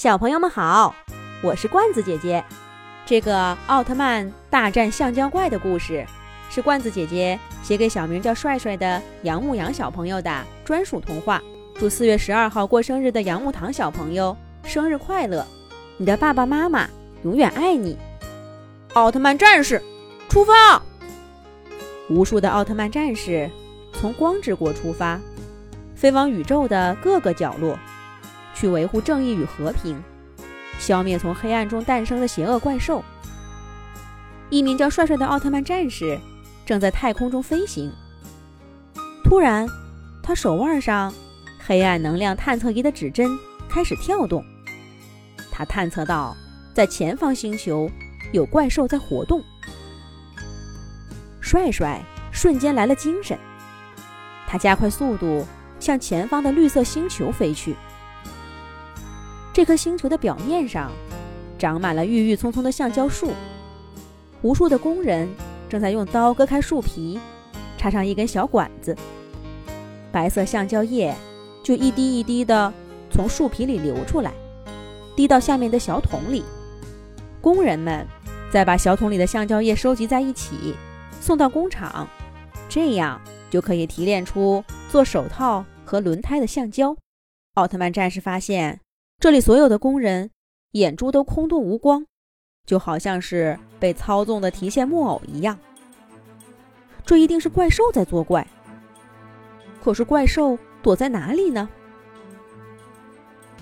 小朋友们好，我是罐子姐姐。这个奥特曼大战橡胶怪的故事，是罐子姐姐写给小名叫帅帅的杨牧阳小朋友的专属童话。祝四月十二号过生日的杨牧堂小朋友生日快乐！你的爸爸妈妈永远爱你。奥特曼战士，出发！无数的奥特曼战士从光之国出发，飞往宇宙的各个角落。去维护正义与和平，消灭从黑暗中诞生的邪恶怪兽。一名叫帅帅的奥特曼战士正在太空中飞行。突然，他手腕上黑暗能量探测仪的指针开始跳动。他探测到，在前方星球有怪兽在活动。帅帅瞬间来了精神，他加快速度向前方的绿色星球飞去。这颗星球的表面上长满了郁郁葱葱的橡胶树，无数的工人正在用刀割开树皮，插上一根小管子，白色橡胶液就一滴一滴的从树皮里流出来，滴到下面的小桶里。工人们再把小桶里的橡胶液收集在一起，送到工厂，这样就可以提炼出做手套和轮胎的橡胶。奥特曼战士发现。这里所有的工人眼珠都空洞无光，就好像是被操纵的提线木偶一样。这一定是怪兽在作怪。可是怪兽躲在哪里呢？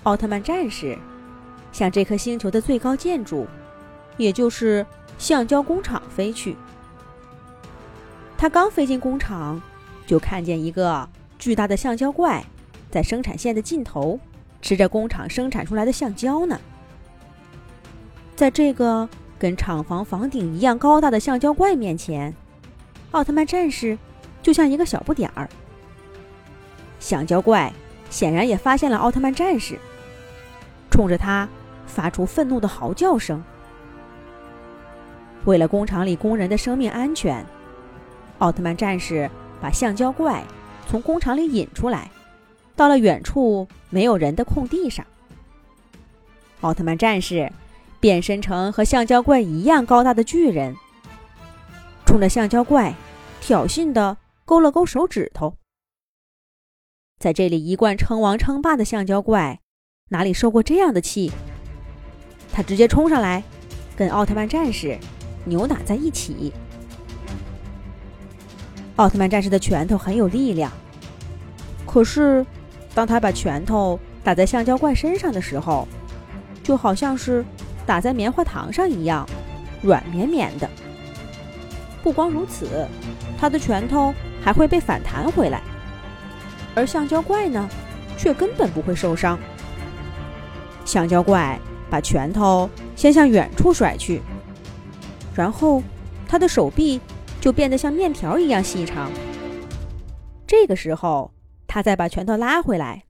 奥特曼战士向这颗星球的最高建筑，也就是橡胶工厂飞去。他刚飞进工厂，就看见一个巨大的橡胶怪在生产线的尽头。吃着工厂生产出来的橡胶呢，在这个跟厂房房顶一样高大的橡胶怪面前，奥特曼战士就像一个小不点儿。橡胶怪显然也发现了奥特曼战士，冲着他发出愤怒的嚎叫声。为了工厂里工人的生命安全，奥特曼战士把橡胶怪从工厂里引出来。到了远处没有人的空地上，奥特曼战士变身成和橡胶怪一样高大的巨人，冲着橡胶怪挑衅的勾了勾手指头。在这里一贯称王称霸的橡胶怪哪里受过这样的气？他直接冲上来，跟奥特曼战士扭打在一起。奥特曼战士的拳头很有力量，可是。当他把拳头打在橡胶怪身上的时候，就好像是打在棉花糖上一样，软绵绵的。不光如此，他的拳头还会被反弹回来，而橡胶怪呢，却根本不会受伤。橡胶怪把拳头先向远处甩去，然后他的手臂就变得像面条一样细长。这个时候。他再把拳头拉回来，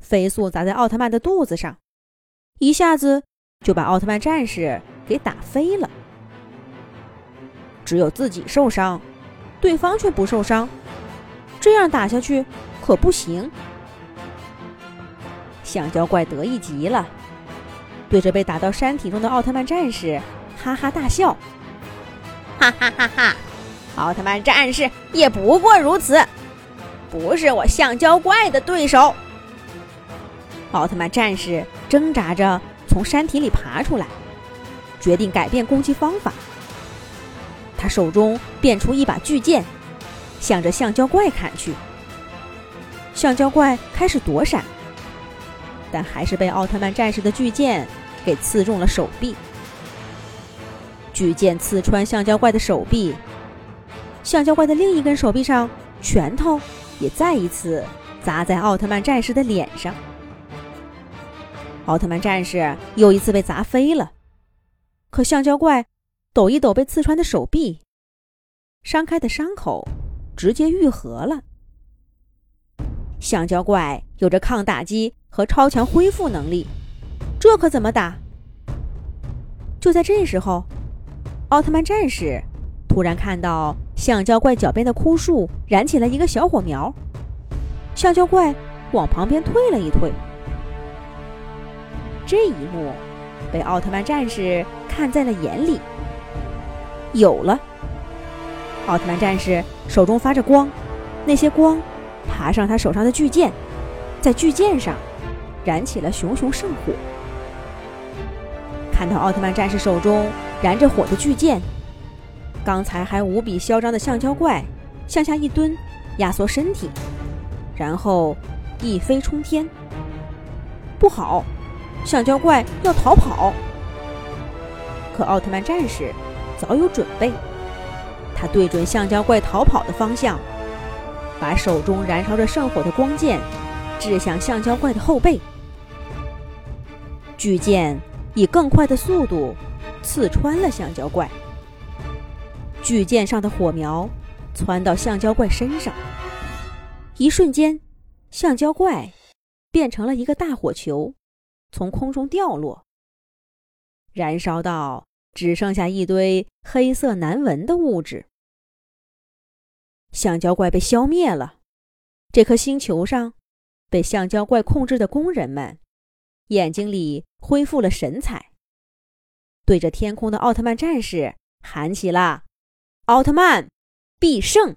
飞速砸在奥特曼的肚子上，一下子就把奥特曼战士给打飞了。只有自己受伤，对方却不受伤，这样打下去可不行。橡胶怪得意极了，对着被打到山体中的奥特曼战士哈哈大笑：“ 哈哈哈哈！奥特曼战士也不过如此。”不是我橡胶怪的对手。奥特曼战士挣扎着从山体里爬出来，决定改变攻击方法。他手中变出一把巨剑，向着橡胶怪砍去。橡胶怪开始躲闪，但还是被奥特曼战士的巨剑给刺中了手臂。巨剑刺穿橡胶怪的手臂，橡胶怪的另一根手臂上拳头。也再一次砸在奥特曼战士的脸上，奥特曼战士又一次被砸飞了。可橡胶怪抖一抖被刺穿的手臂，伤开的伤口直接愈合了。橡胶怪有着抗打击和超强恢复能力，这可怎么打？就在这时候，奥特曼战士突然看到。橡胶怪脚边的枯树燃起了一个小火苗，橡胶怪往旁边退了一退。这一幕被奥特曼战士看在了眼里。有了！奥特曼战士手中发着光，那些光爬上他手上的巨剑，在巨剑上燃起了熊熊圣火。看到奥特曼战士手中燃着火的巨剑，刚才还无比嚣张的橡胶怪向下一蹲，压缩身体，然后一飞冲天。不好，橡胶怪要逃跑！可奥特曼战士早有准备。他对准橡胶怪逃跑的方向，把手中燃烧着圣火的光剑掷向橡胶怪的后背。巨剑以更快的速度刺穿了橡胶怪，巨剑上的火苗窜到橡胶怪身上，一瞬间，橡胶怪变成了一个大火球，从空中掉落，燃烧到。只剩下一堆黑色难闻的物质。橡胶怪被消灭了，这颗星球上被橡胶怪控制的工人们眼睛里恢复了神采，对着天空的奥特曼战士喊起了：“奥特曼必胜！”